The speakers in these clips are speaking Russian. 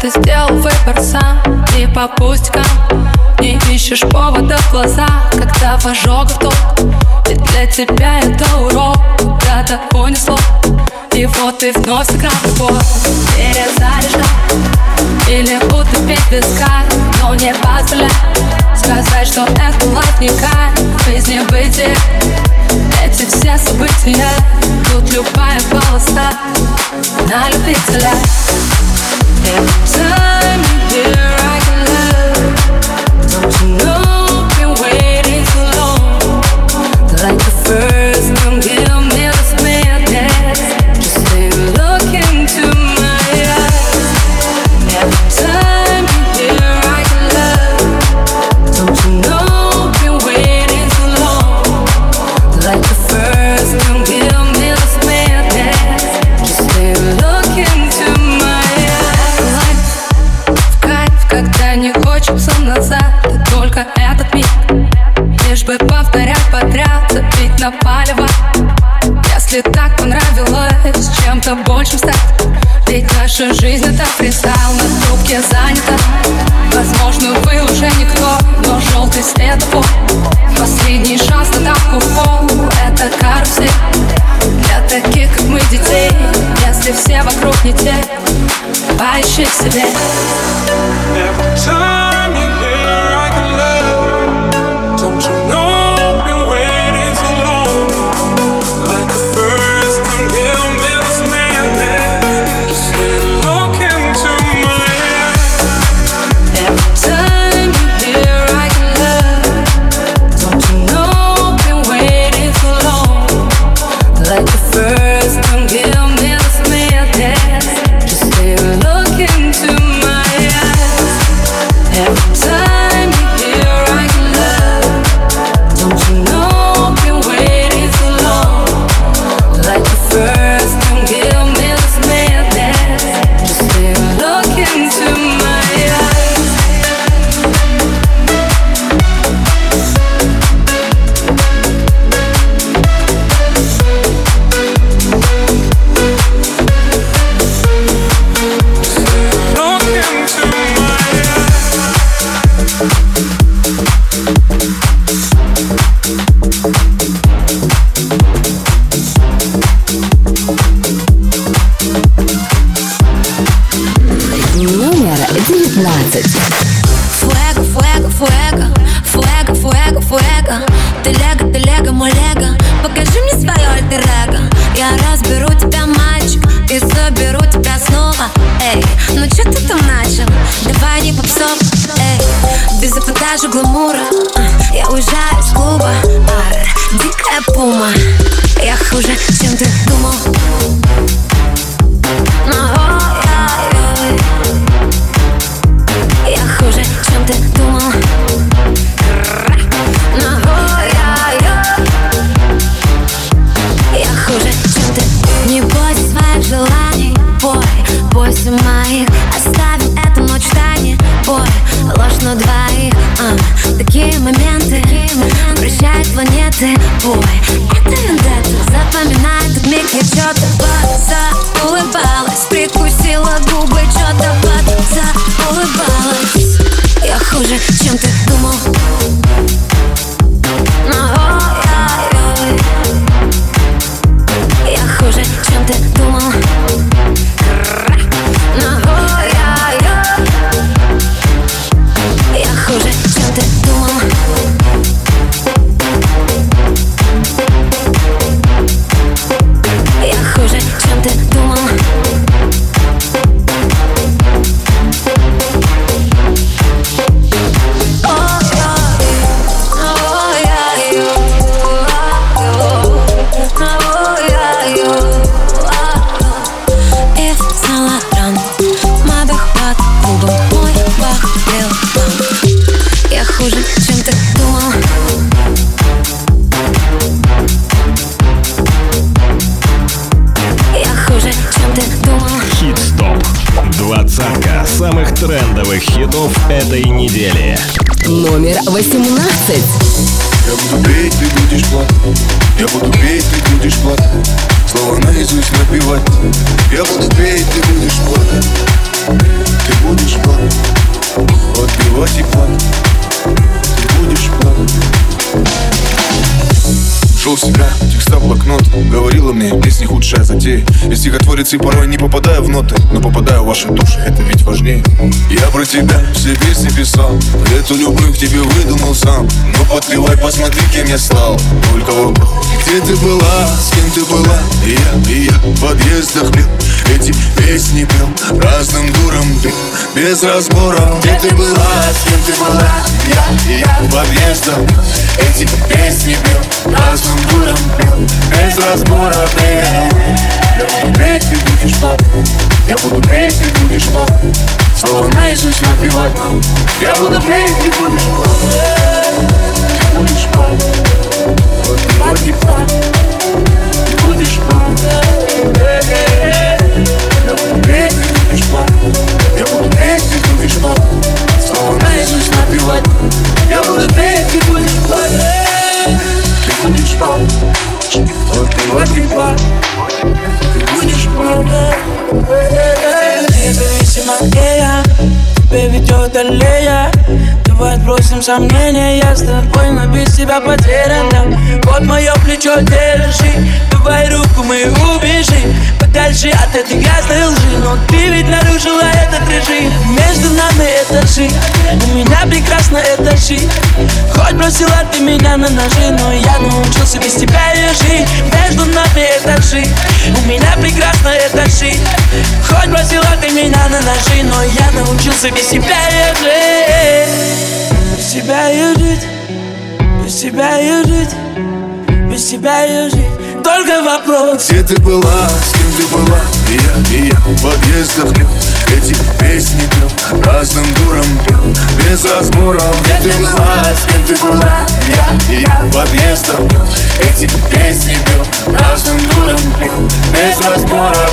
ты сделал выбор сам? Не по пустякам Не ищешь повода в глаза. Когда в ожогах топ И для тебя это урок. Куда-то унесло И вот ты вновь сыграл в любовь Перезаряжай Или утопить в песка Но не позволяй Сказать, что это лайф не кайф. Жизнь не бытие эти все события. Тут любая полоса на любителя Time here. На палево. Если так понравилось Чем-то большим стать Ведь наша жизнь это фристайл На трубке занята. Возможно, вы уже никто Но желтый светофор Последний шанс на давку в пол Это карусель Для таких, как мы, детей. Если все вокруг не те Поищи в себе. Every time Эпатажа гламура Я уезжаю из клуба Дикая пума. Я хуже, Шел в себя, текста блокнот Говорила мне, песни худшая затея. Я стихотворец и порой не попадаю в ноты Но попадаю в ваши души, это ведь важнее. Я про тебя все песни писал Эту любовь тебе выдумал сам. Но подпевай, посмотри, кем я стал. Только вопрос, где ты была, с кем ты была? И я, и я в подъездах пел Эти песни пел, разным дурам пел Без разбора, где ты была, с кем ты была? Я, и я в подъездах Эти песни пел, разным дурам пел Без разбора пел Я буду петь, ты будешь плакать Я буду петь, ты будешь плакать Слова наизусть напевать Я буду петь, ты будешь плакать Ты будешь плакать Подпевать и плакать Ты будешь плакать Я буду петь, ты будешь плакать Я буду петь, ты будешь плакать Слова наизусть напевать Я буду петь, ты будешь плакать Ты будешь плакать Подпевать и плакать Ты будешь плакать Независимая Тебя ведет аллея. Давай отбросим сомнения. Я с тобой, но без тебя потерян да. Вот мое плечо держи. Давай руку мою убежи. Подальше от этой грязной лжи. Но ты ведь нарушила этот режим. Между нами этажи У меня прекрасно это жить Хоть бросила ты меня на ножи Но я научился без тебя и жить. Между нами этажи У меня прекрасно это жить Хоть бросила ты меня на ножи Но я научился без тебя и жить Без тебя и жить Без тебя и жить Без тебя и жить Только вопрос Где ты была, с кем ты была? И я, и я в подъездах пел Эти песни пел Разным дурам пел Без разбора Где ты была, с кем ты была? Я, я подъездах. Пел Эти песни пел Разным дурам пел Без разбора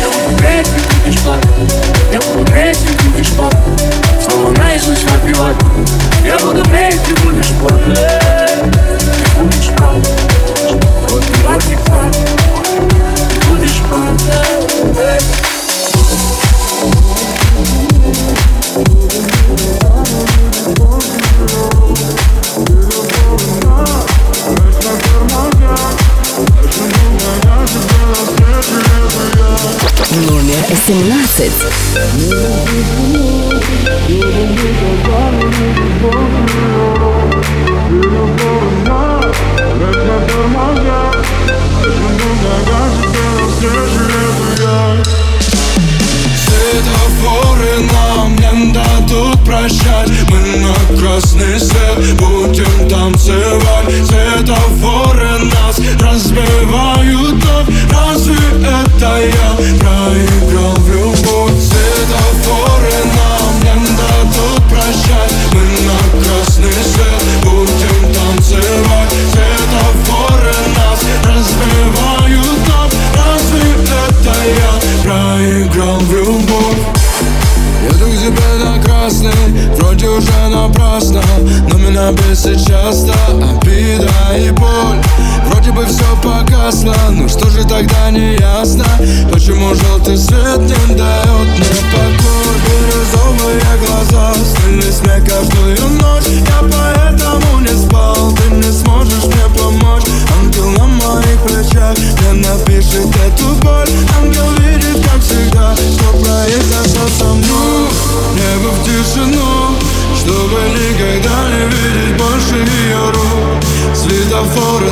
Я буду петь, ты будешь плакать. Я буду петь, ты будешь плакать. Слова наизусть напевать Я буду петь, ты будешь плакать. Ты будешь плакать. Номер 17. Светофоры нам не дадут прощать. Мы на красный свет будем танцевать. Светофоры нас разбивают вновь Разве это я проиграл в любовь? Светофоры нам не дадут прощать. Мы на красный свет будем танцевать. Светофоры нас разбивают вновь Разве это я проиграл в любовь? Еду к тебе на красный, вроде уже напрасно Но меня бесит часто обида и боль. Вроде бы все погасло, ну что же тогда не ясно? Почему желтый свет не дает мне покой Бирюзовые глаза, стильный смех каждую ночь. Я поэтому не спал, ты не сможешь мне тишину, чтобы никогда не видеть больше ее рук. Светофоры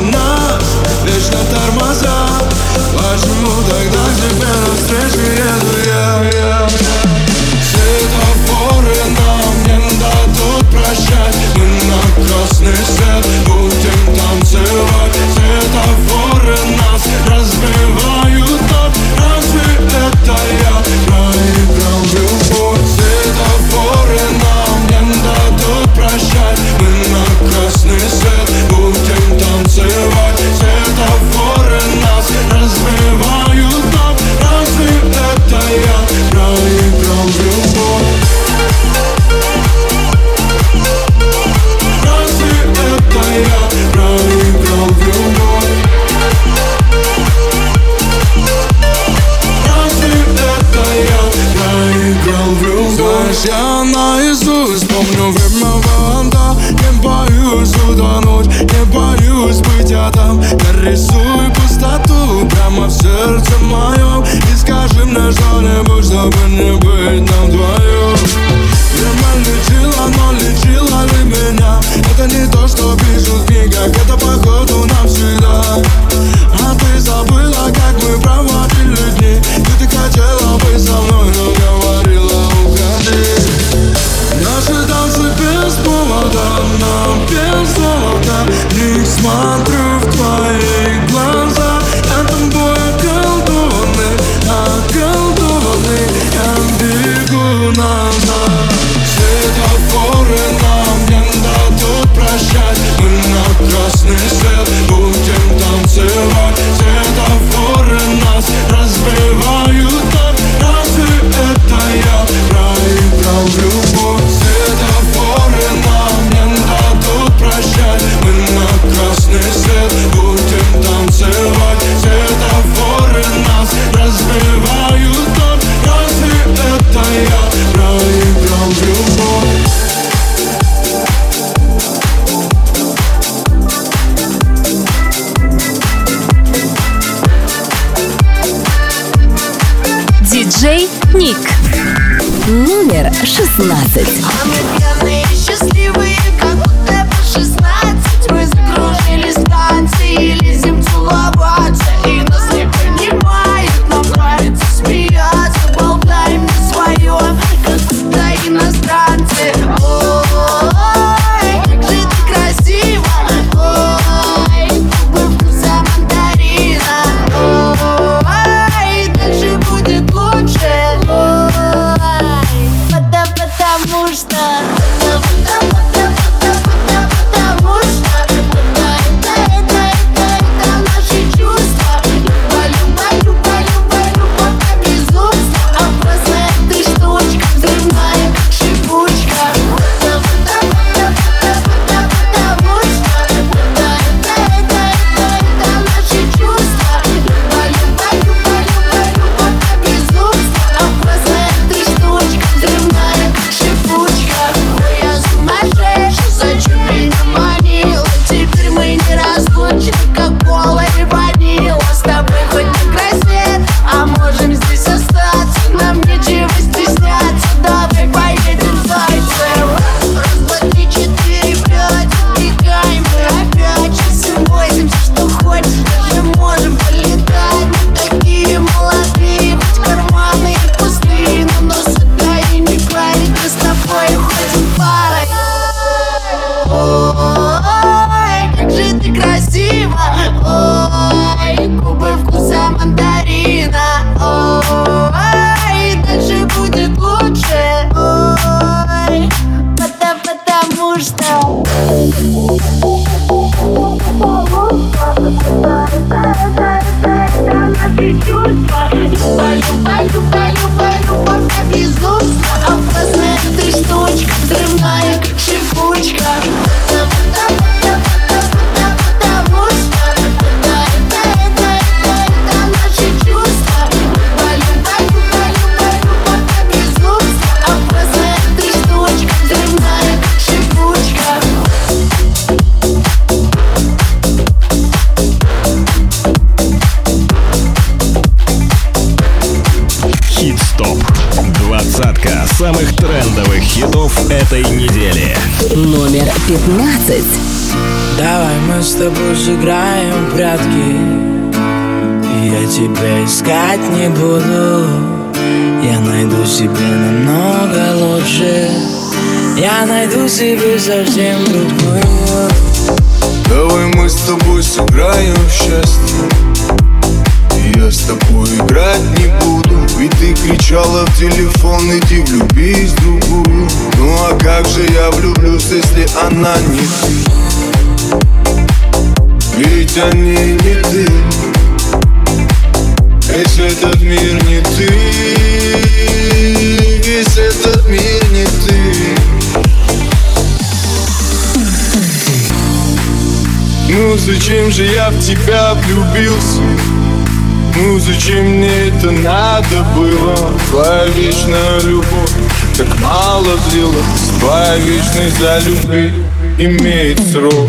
Classics. Fuck all сыграем в прятки. Я тебя искать не буду. Я найду себе намного лучше. Я найду себе совсем другую. Давай мы с тобой сыграем в счастье. Я с тобой играть не буду. Ведь ты кричала в телефон Иди влюбись в другую. Ну а как же я влюблюсь, если она не ты? Ведь они не ты Весь этот мир не ты Весь этот мир не ты Ну зачем же я в тебя влюбился? Ну зачем мне это надо было? Твоя вечная любовь так мало длилась Твоя вечность за любви имеет срок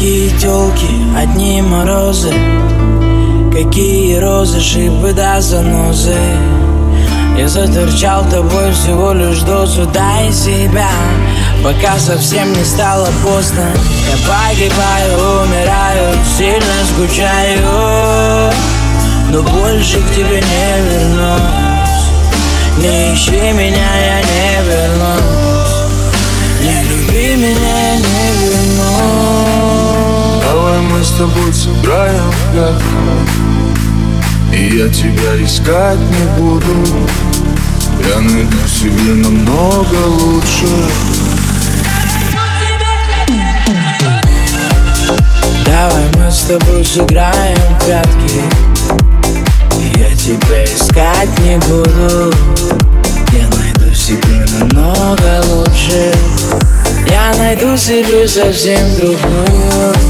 Какие телки, одни морозы. Какие розы, шипы да занозы. Я заторчал тобой всего лишь дозу Дай себя, пока совсем не стало поздно. Я погибаю, умираю, сильно скучаю. Но больше к тебе не вернусь. Не ищи меня, я не вернусь. Не люби меня, мы с тобой сыграем в прятки И я тебя искать не буду. Я найду себе намного лучше. Давай мы с тобой сыграем в прятки. Я тебя искать не буду. Я найду себе намного лучше. Я найду себе совсем другую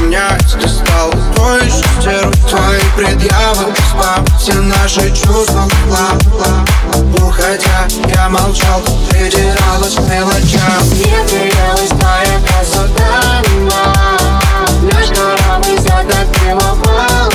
Принять, ты стал той же стервой Твои предъявы спам Все наши чувства хлам Уходя, я молчал, придиралась к мелочам. Мне приелась твоя красота Между рамой затопила волна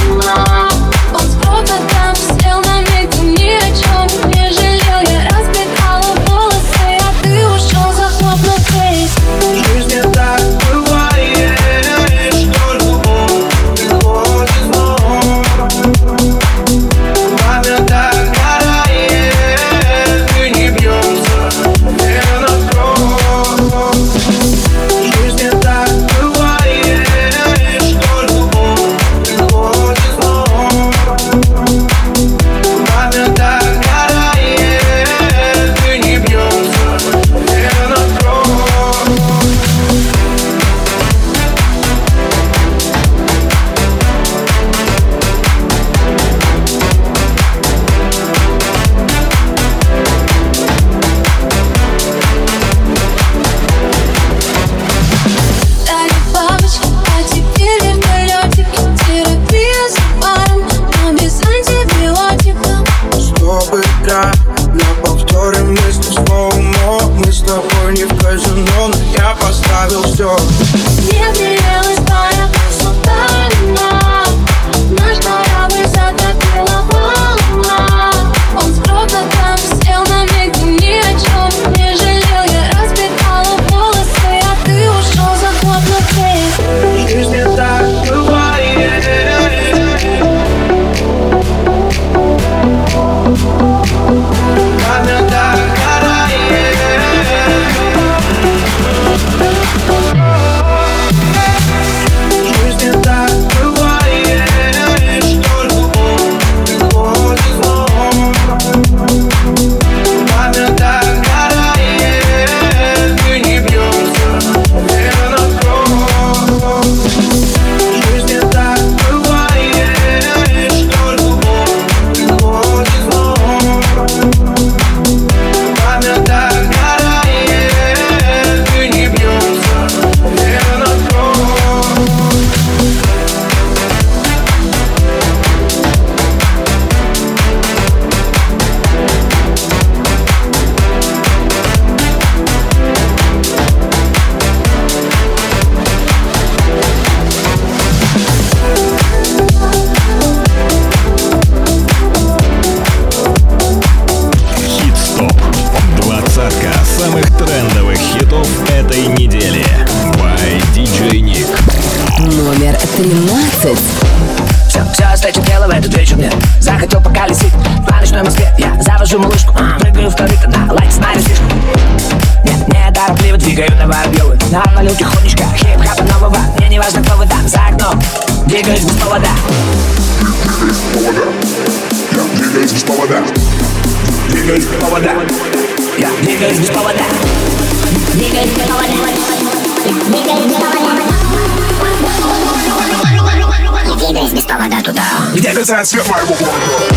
hands, get my work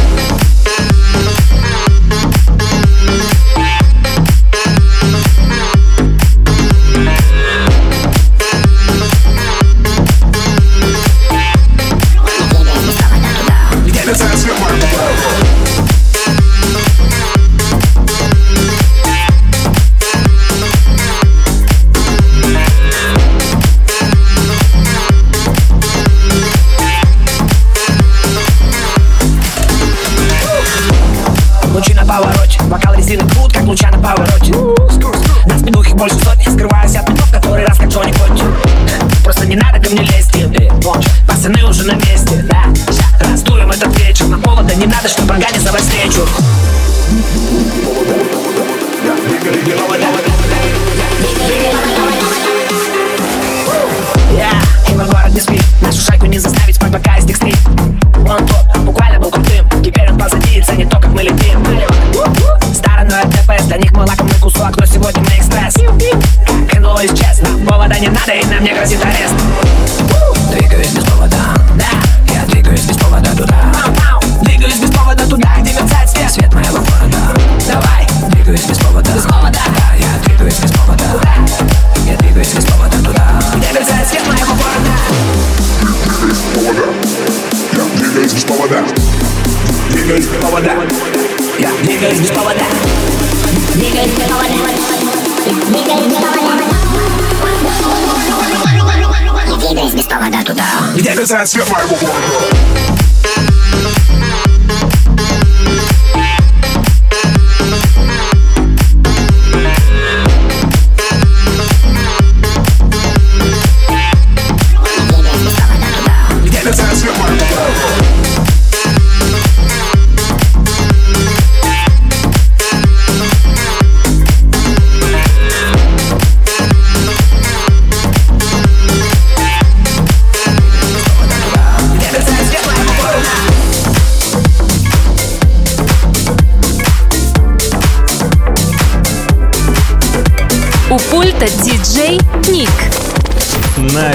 Флаг, но сегодня на экспресс. Кинула исчез, нам повода не надо и нам не грозит арест. hands, get my reward.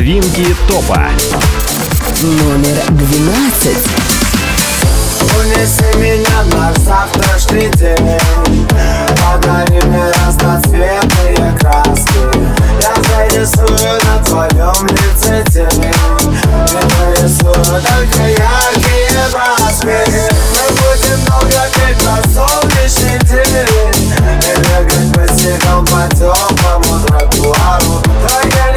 Новинки топа. Номер 12. Унеси меня на завтрашний день. Подари мне разноцветные краски. Я зарисую на твоем лице тени Не нарисую только яркие броски Мы будем долго петь на солнечный день. И бегать по снегам по теплому тротуару. Твоя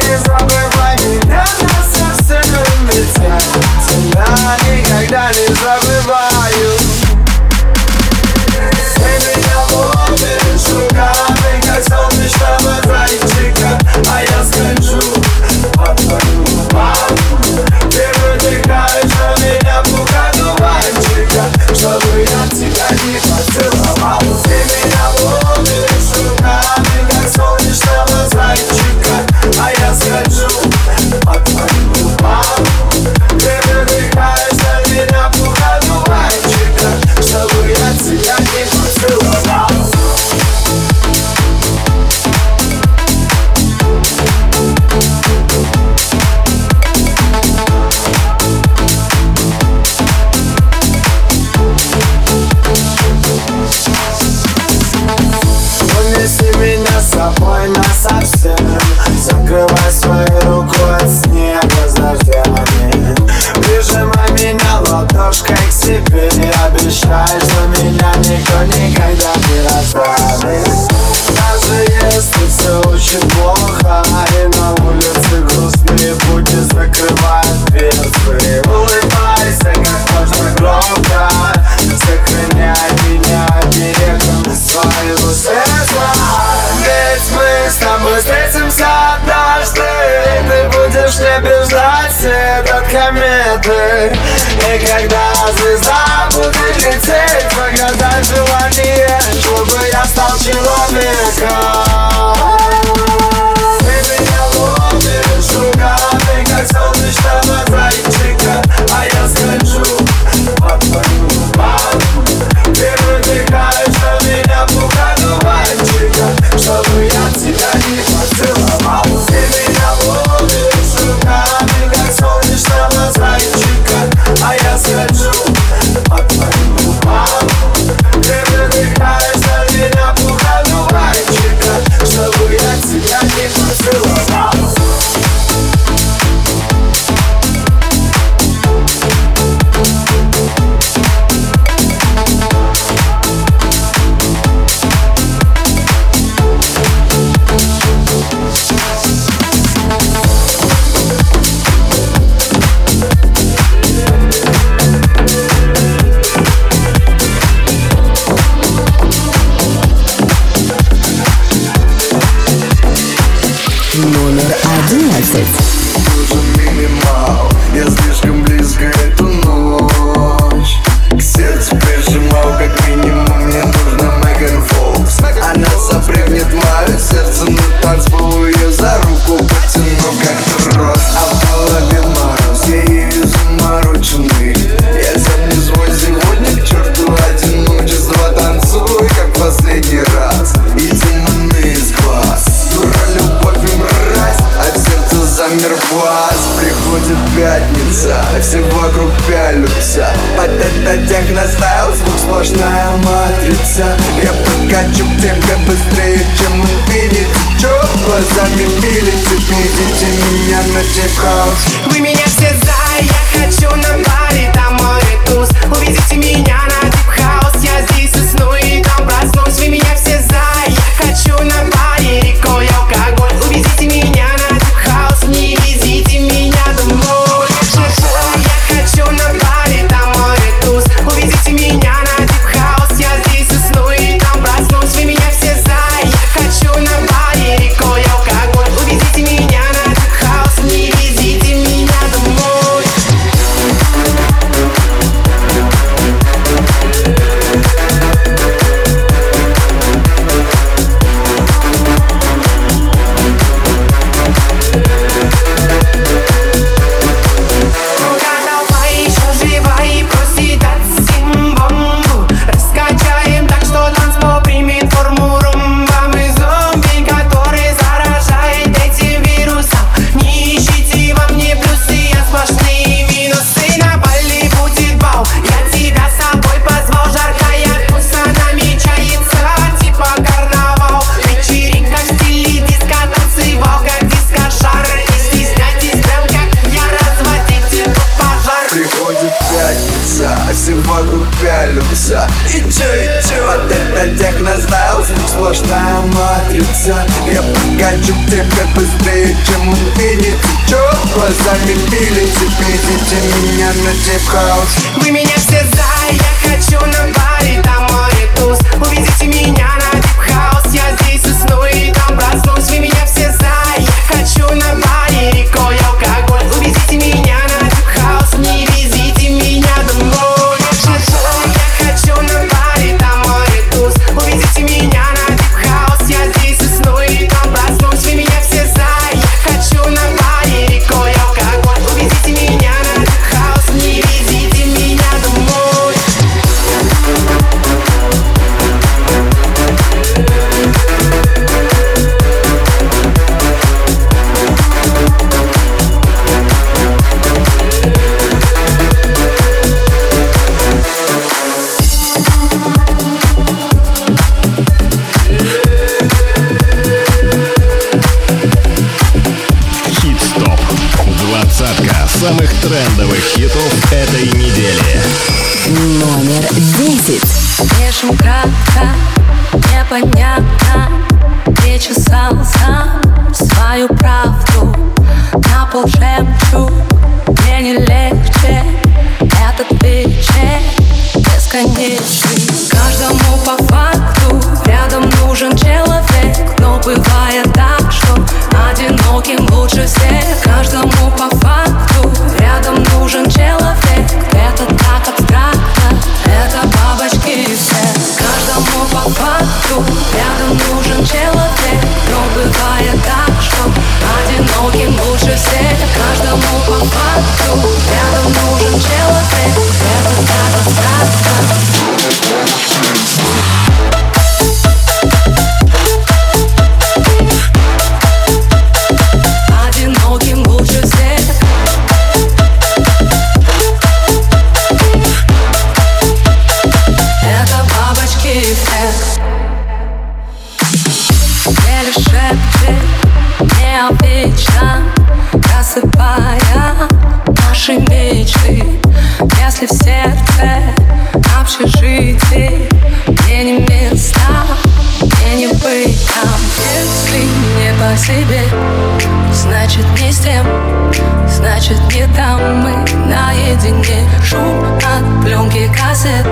деньги Шум от пленки кассет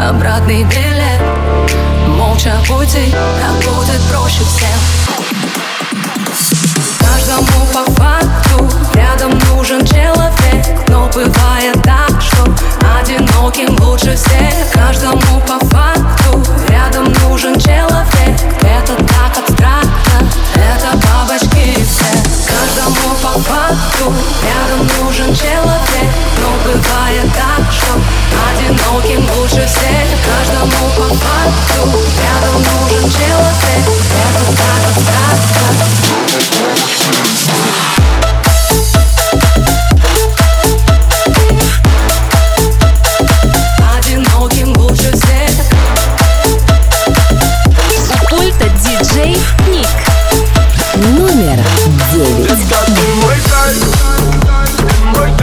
Обратный билет. Молча уйти, так будет проще всем Каждому по факту Рядом нужен человек. Но бывает так, что Одиноким лучше всех. Каждому по факту Рядом нужен человек. Это так абстрактно Это бабочки и все каждому по факту. Рядом нужен человек Но бывает так, что одиноким лучше всех. Каждому по факту. Рядом нужен человек Это так, так, так, так.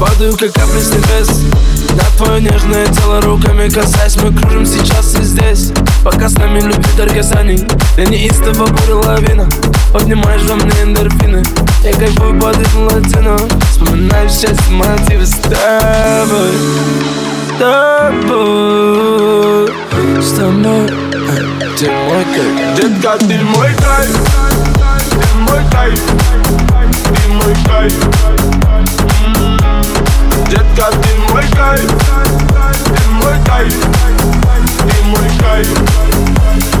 как капли с небес. На твое нежное тело руками касаясь Мы кружим сейчас и здесь. Пока с нами любит оргазаний Для неистого буря лавина. Поднимаешь во мне эндорфины Я кайфую под ритм латино. Вспоминаю счастье мотивы с тобой С тобой С тобой. Ты мой кайф. Детка, ты мой кайф. Ты мой кайф. Ты мой кайф Детка, ты мой кайф Ты мой кайф Ты мой кайф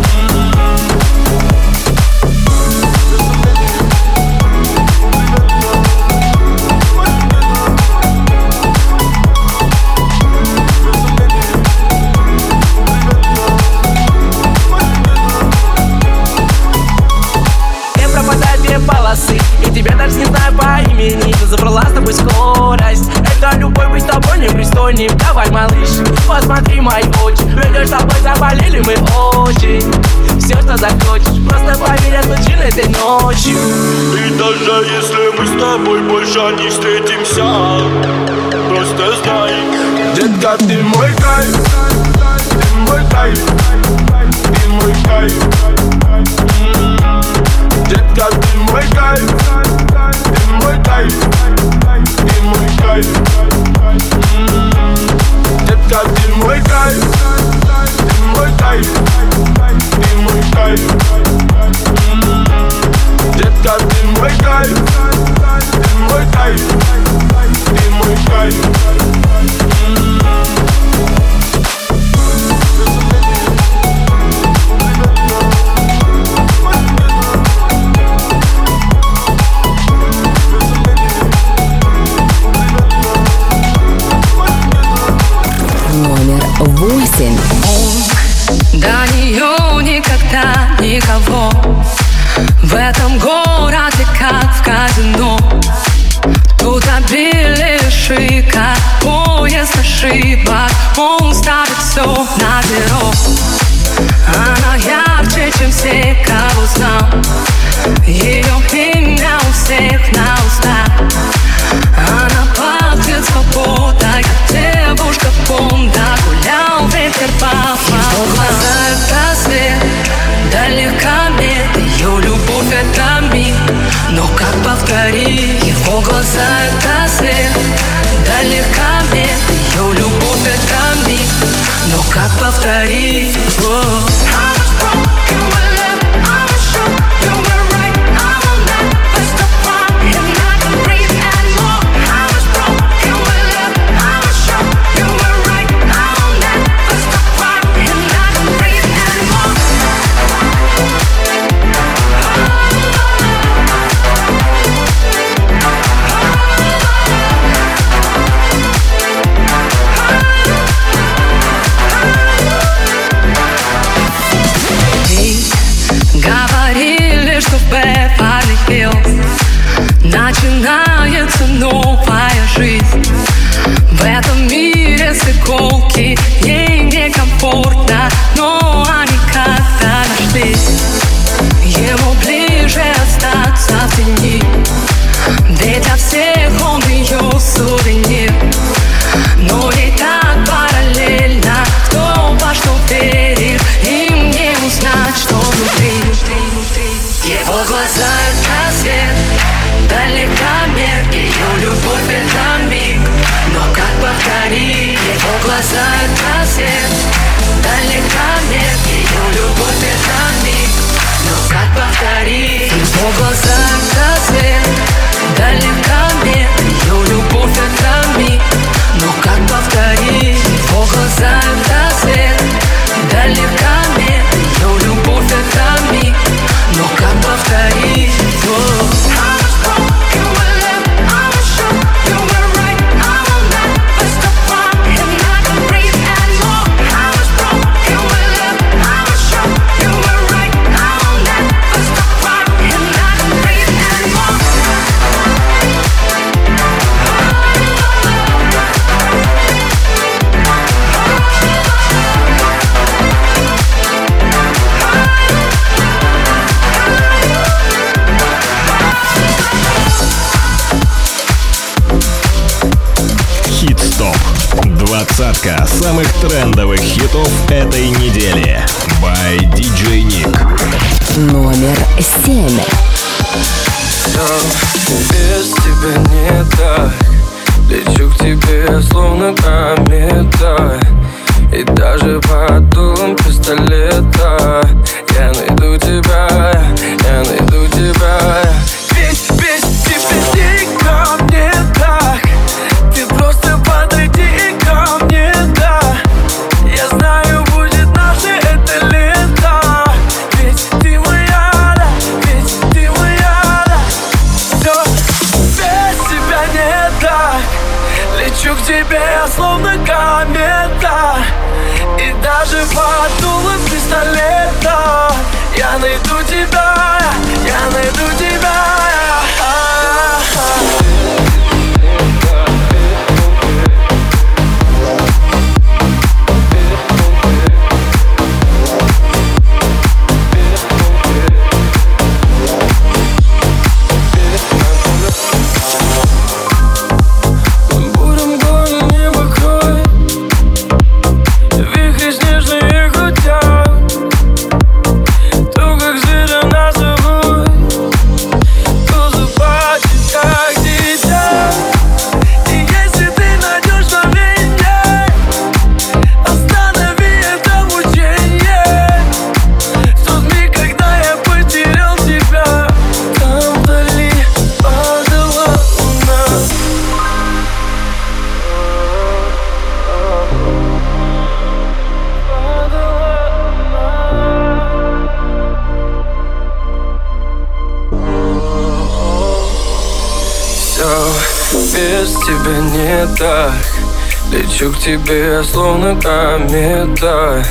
тебе я словно комета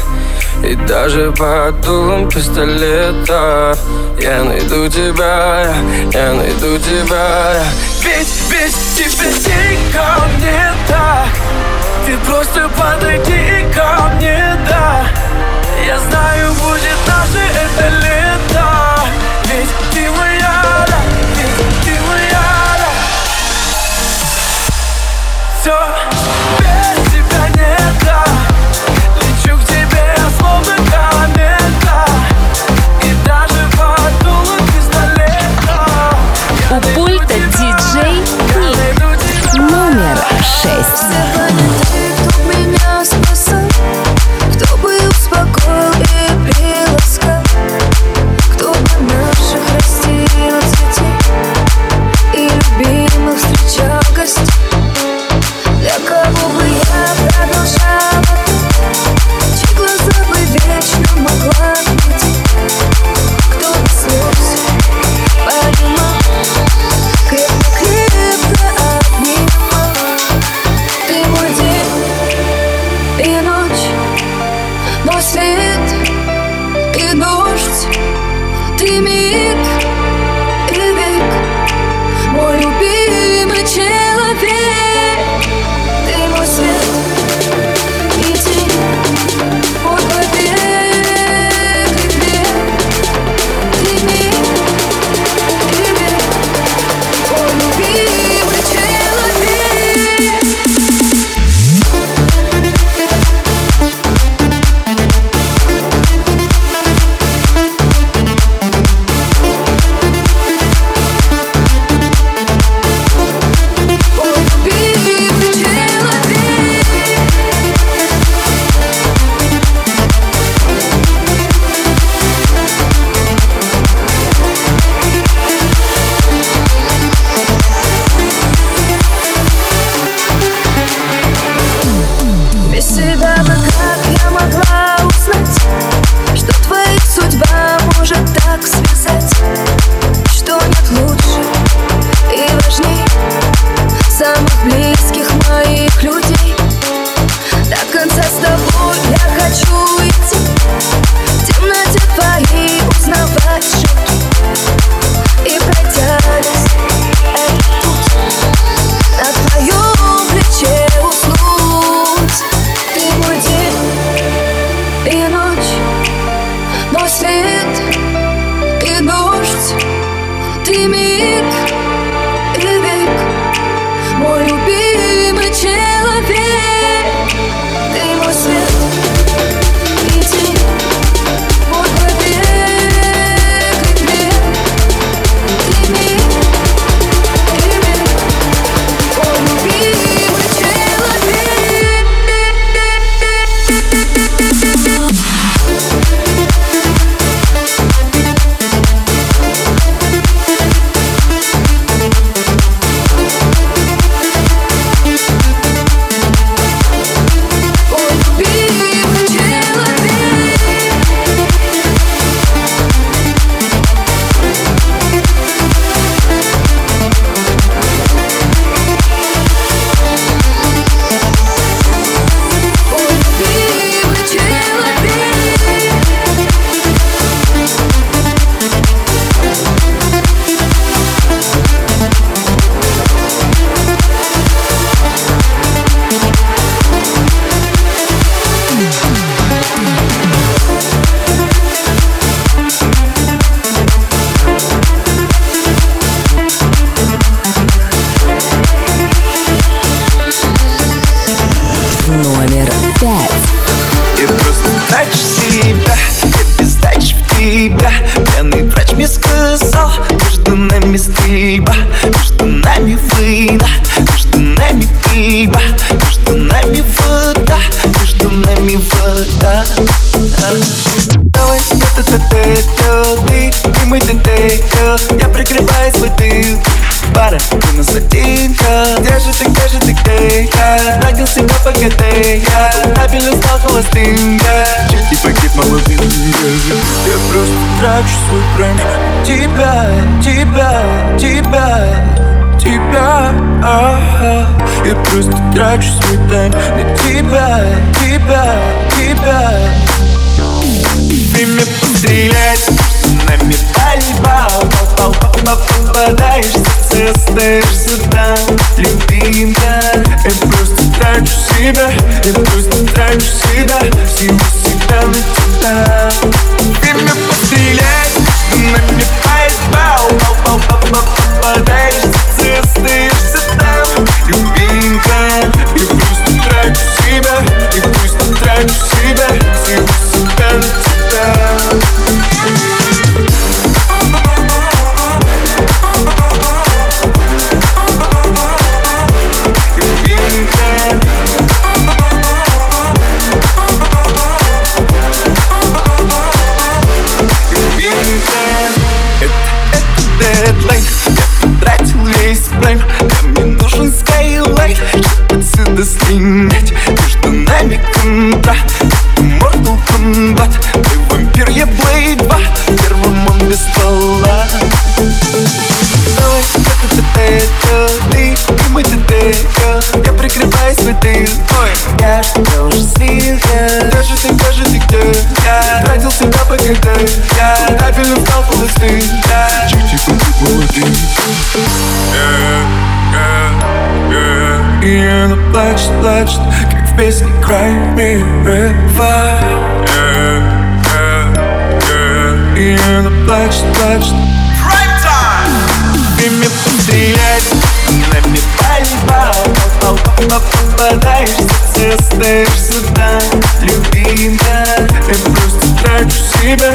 И даже под дулом пистолета. Я найду тебя, я найду тебя. Ведь, ведь тебе и ко мне так. Ты просто подойди ко мне, да. Я знаю, будет наше это лето. Ведь ты моя, да, ведь ты моя, да. Все У пульта диджей Ник. Номер шесть. Тебя тебя а Я просто трачу свой тайм на тебя, тебя, тебя. Время пострелять, нами пальба Попадаешься, ты остаешься там Любимка, я просто трачу себя Я просто трачу себя, всего себя на тебя Время пострелять, нами пальба Попадаешься, ты остаешься там Любимка, я просто трачу себя Я просто трачу себя, всего себя на тебя дедлайн слинять Между нами контракт. Mortal Kombat Ты вампир, я Blade 2 Первым он без ствола Давай, это ты, это ты И мы ты, ты, я прикрываю свой тыл Ой, я тебя уже слил, я Даже ты, даже ты где Я. Родился на ПГТ Я стабильно стал холостым И она плачет, плачет Как в песне Cry Me a River И она плачет, плачет Время пострелять Нами пальба Попадаешься, ты остаешься там Любимая Я просто трачу себя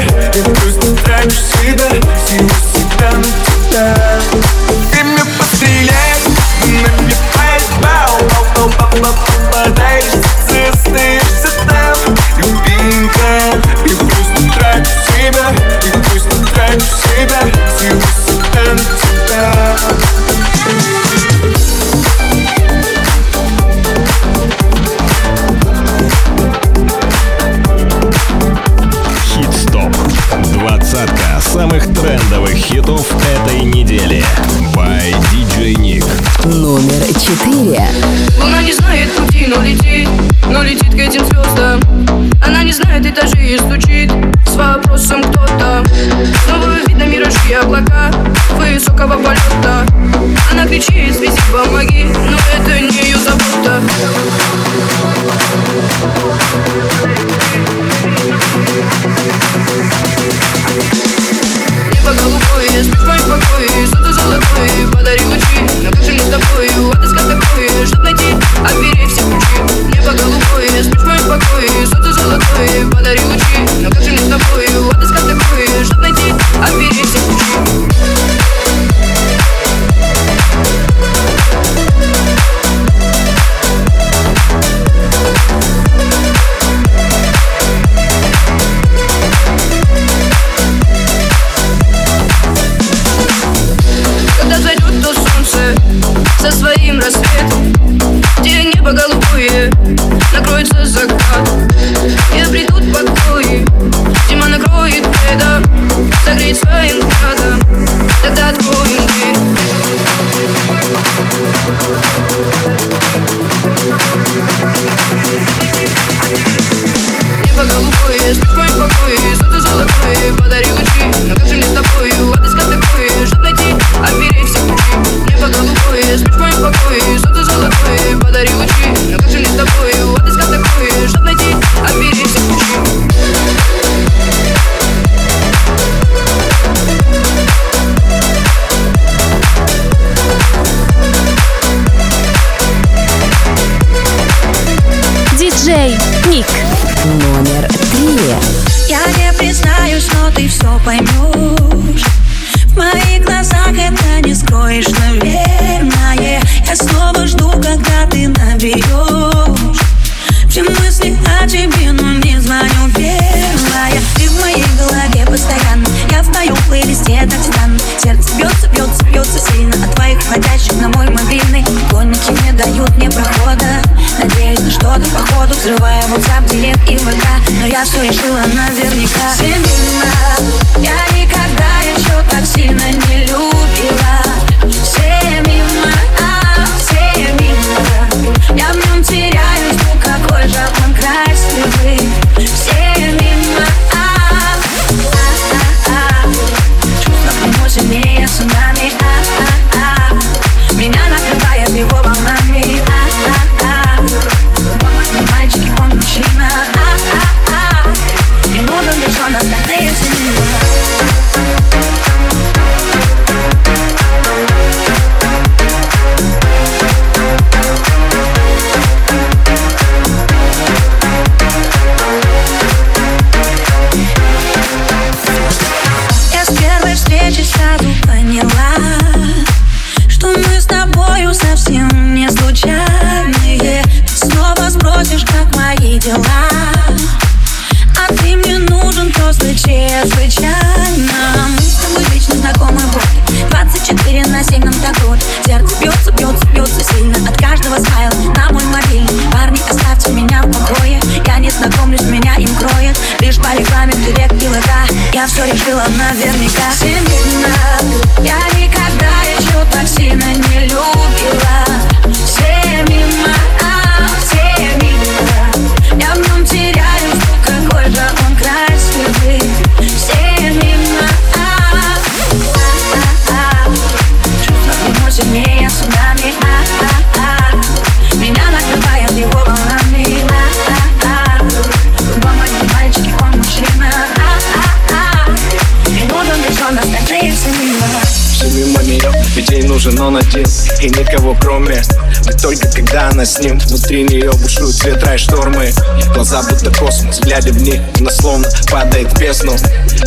с ним. Внутри нее бушуют ветра и штормы Глаза будто космос, глядя в них Она словно падает в бездну.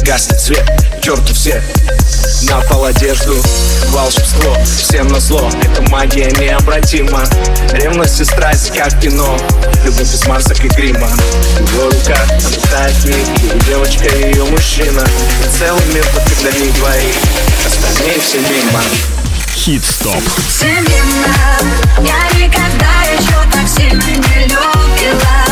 Гаснет свет, черту все. На пол одежду Волшебство, всем на зло. Эта магия необратима. Ревность и страсть, как кино. Любовь без масок и грима. Его рука, она тает в девочка и ее мужчина. И Целый мир вокруг для них двоих. Остальные все мимо. Хит-стоп. Я никогда еще так сильно не любила.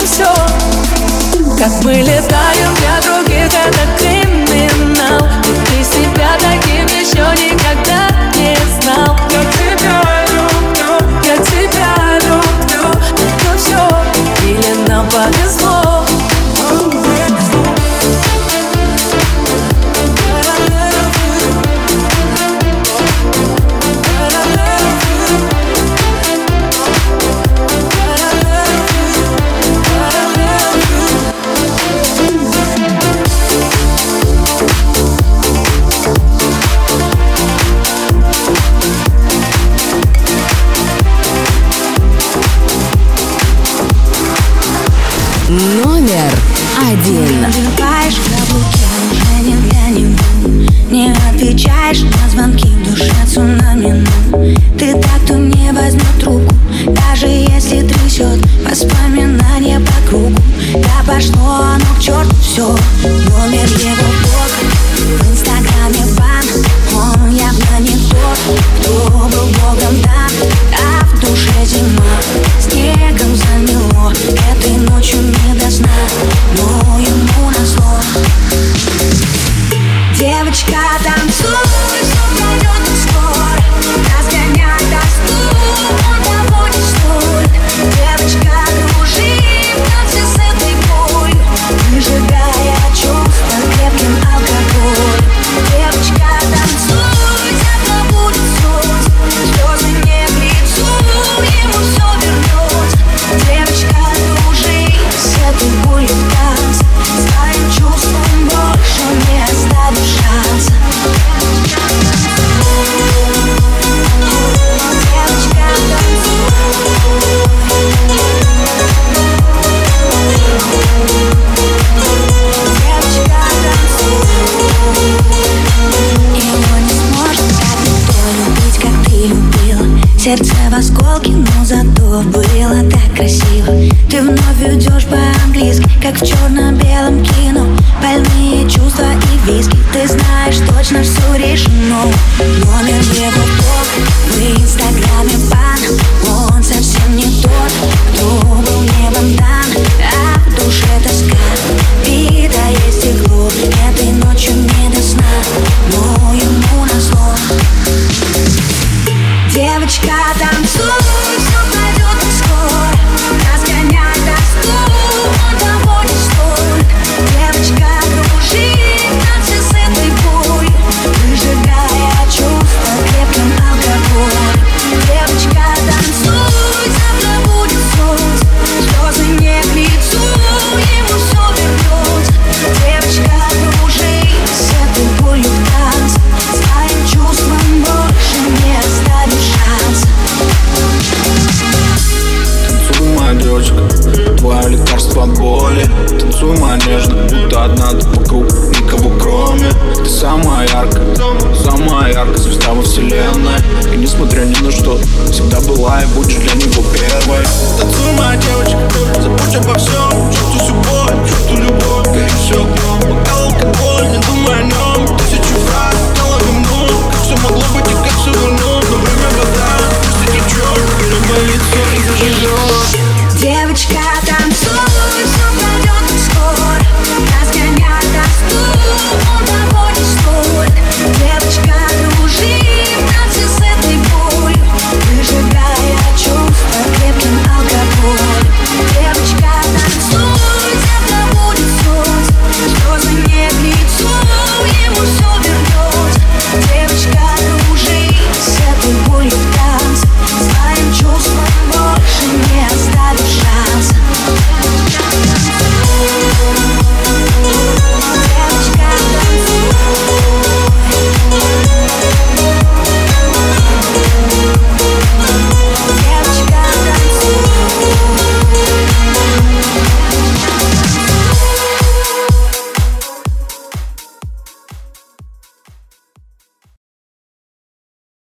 Все Как мы летаем для других,